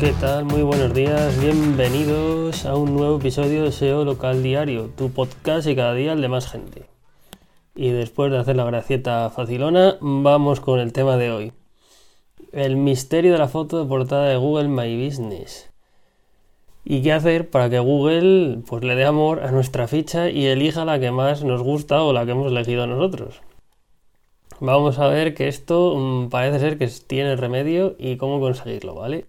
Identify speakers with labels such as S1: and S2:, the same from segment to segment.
S1: ¿Qué tal? Muy buenos días, bienvenidos a un nuevo episodio de SEO Local Diario, tu podcast y cada día el de más gente. Y después de hacer la gracieta facilona, vamos con el tema de hoy. El misterio de la foto de portada de Google My Business. ¿Y qué hacer para que Google pues, le dé amor a nuestra ficha y elija la que más nos gusta o la que hemos elegido nosotros? Vamos a ver que esto mm, parece ser que tiene remedio y cómo conseguirlo, ¿vale?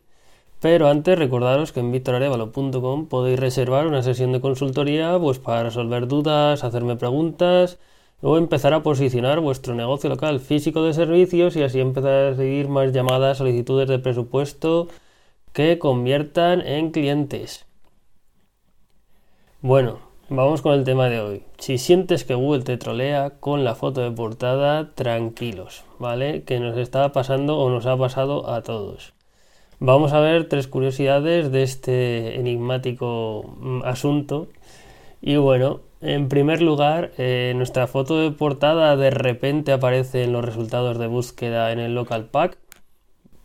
S1: Pero antes recordaros que en victorarevalo.com podéis reservar una sesión de consultoría pues para resolver dudas, hacerme preguntas o empezar a posicionar vuestro negocio local físico de servicios y así empezar a recibir más llamadas, solicitudes de presupuesto que conviertan en clientes. Bueno, Vamos con el tema de hoy. Si sientes que Google te trolea con la foto de portada, tranquilos, ¿vale? Que nos está pasando o nos ha pasado a todos. Vamos a ver tres curiosidades de este enigmático mm, asunto. Y bueno, en primer lugar, eh, nuestra foto de portada de repente aparece en los resultados de búsqueda en el local pack.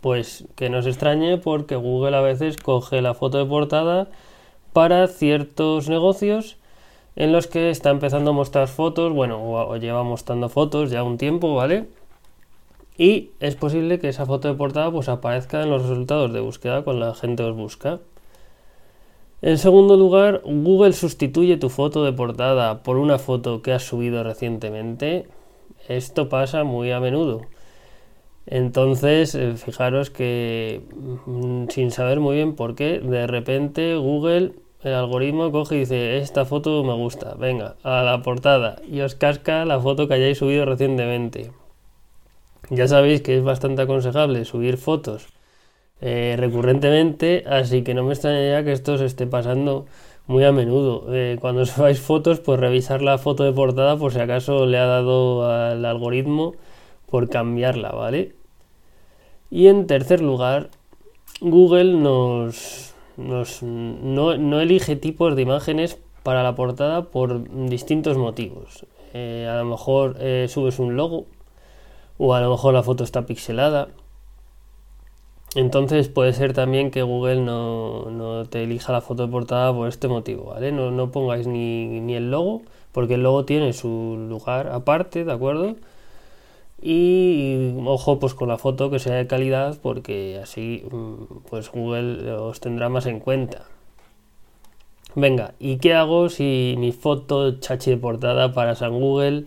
S1: Pues que no se extrañe porque Google a veces coge la foto de portada para ciertos negocios en los que está empezando a mostrar fotos, bueno, o, lleva mostrando fotos ya un tiempo, ¿vale? Y es posible que esa foto de portada pues aparezca en los resultados de búsqueda cuando la gente os busca. En segundo lugar, Google sustituye tu foto de portada por una foto que has subido recientemente. Esto pasa muy a menudo. Entonces, eh, fijaros que mm, sin saber muy bien por qué, de repente Google el algoritmo coge y dice, esta foto me gusta, venga, a la portada, y os casca la foto que hayáis subido recientemente. Ya sabéis que es bastante aconsejable subir fotos eh, recurrentemente, así que no me extrañaría que esto se esté pasando muy a menudo. Eh, cuando subáis fotos, pues revisar la foto de portada por si acaso le ha dado al algoritmo por cambiarla, ¿vale? Y en tercer lugar, Google nos, no, elige tipos de imágenes para la portada por distintos motivos. Eh, a lo mejor subes un logo o a lo mejor la foto está pixelada. Entonces puede ser también que Google no, te elija la foto de portada por este motivo, ¿vale? No, no pongáis ni, ni el logo, porque el logo tiene su lugar aparte, ¿de acuerdo? y ojo pues con la foto que sea de calidad porque así mm, pues Google os tendrá más en cuenta venga y qué hago si mi foto chachi de portada para San Google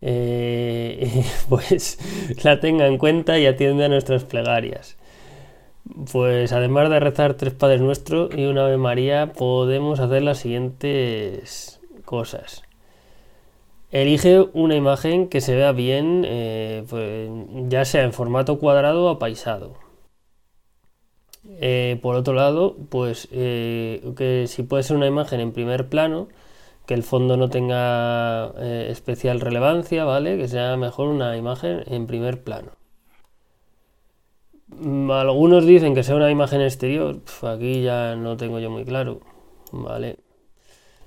S1: eh, pues la tenga en cuenta y atiende a nuestras plegarias pues además de rezar tres padres nuestros y una ave María podemos hacer las siguientes cosas Elige una imagen que se vea bien, eh, pues, ya sea en formato cuadrado o apaisado. Eh, por otro lado, pues que si puede ser una imagen en primer plano, que el fondo no tenga especial relevancia, ¿vale? Que sea mejor una imagen en primer plano. Mm, algunos dicen que sea una imagen exterior, aquí ya no tengo yo muy claro, ¿vale?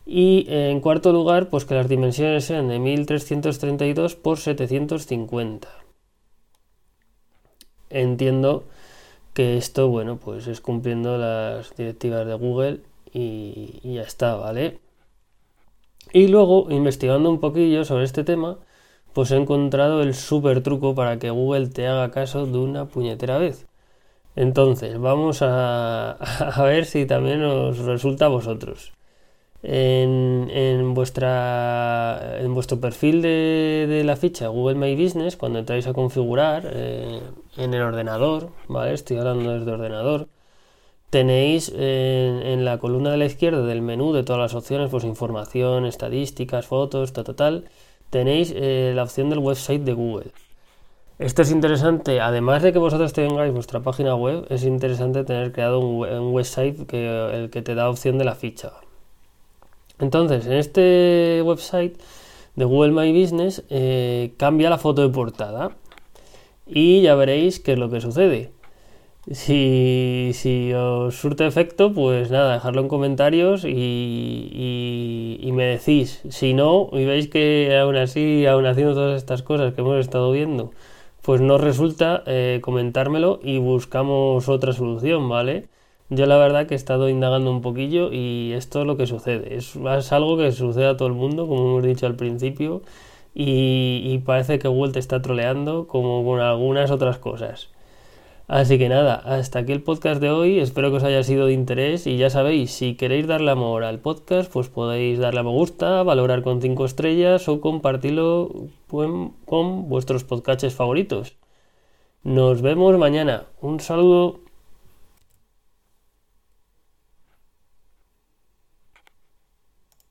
S1: Y eh, en cuarto lugar, pues que las dimensiones sean de 1332 por 750. Entiendo que esto, bueno, pues es cumpliendo las directivas de Google y, y ya está, ¿vale? Y luego, investigando un poquillo sobre este tema, pues he encontrado el super truco para que Google te haga caso de una puñetera vez. Entonces, vamos a, a ver si también os resulta a vosotros en, vuestra, en vuestro perfil de, la ficha Google My Business, cuando entráis a configurar eh, en el ordenador, ¿vale? Estoy hablando desde ordenador, tenéis en, la columna de la izquierda del menú de todas las opciones, pues información, estadísticas, fotos, tal, tal, tenéis eh, la opción del website de Google. Esto es interesante, además de que vosotros tengáis vuestra página web, es interesante tener creado un, website que, el que te da opción de la ficha. Entonces, en este website de Google My Business eh, cambia la foto de portada y ya veréis qué es lo que sucede. Si, os surte efecto, pues nada, dejadlo en comentarios y, me decís. Si no, y veis que aún así, aún haciendo todas estas cosas que hemos estado viendo, pues no resulta, eh, comentármelo y buscamos otra solución, ¿vale? Yo la verdad que he estado indagando un poquillo y esto es lo que sucede. Es, algo que sucede a todo el mundo, como hemos dicho al principio, y, parece que Google te está troleando como con algunas otras cosas. Así que nada, hasta aquí el podcast de hoy, espero que os haya sido de interés y ya sabéis, si queréis darle amor al podcast, pues podéis darle a me gusta, valorar con 5 estrellas o compartirlo con vuestros podcasts favoritos. Nos vemos mañana. Un saludo.